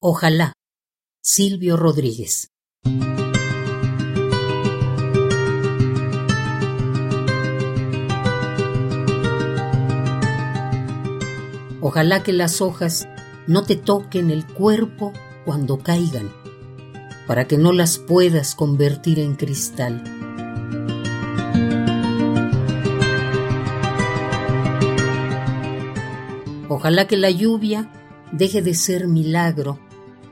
Ojalá. Silvio Rodríguez. Ojalá que las hojas no te toquen el cuerpo cuando caigan, para que no las puedas convertir en cristal. Ojalá que la lluvia deje de ser milagro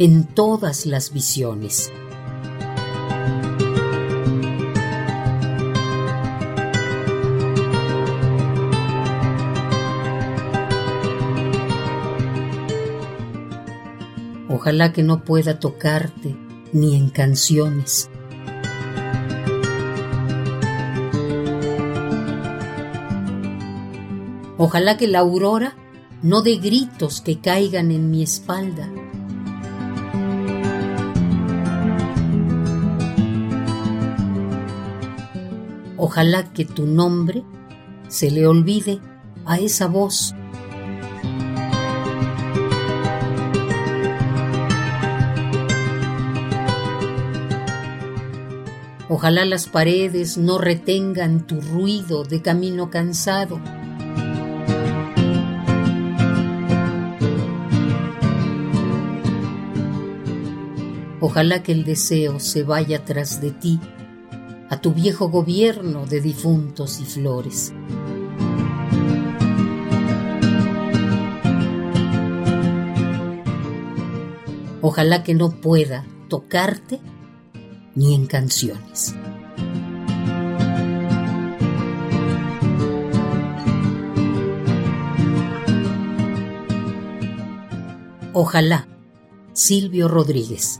en todas las visiones. Ojalá que no pueda tocarte ni en canciones. Ojalá que la aurora no dé gritos que caigan en mi espalda. Ojalá que tu nombre se le olvide a esa voz. Ojalá las paredes no retengan tu ruido de camino cansado. Ojalá que el deseo se vaya tras de ti, a tu viejo gobierno de difuntos y flores. Ojalá que no pueda tocarte ni en canciones. Ojalá, Silvio Rodríguez.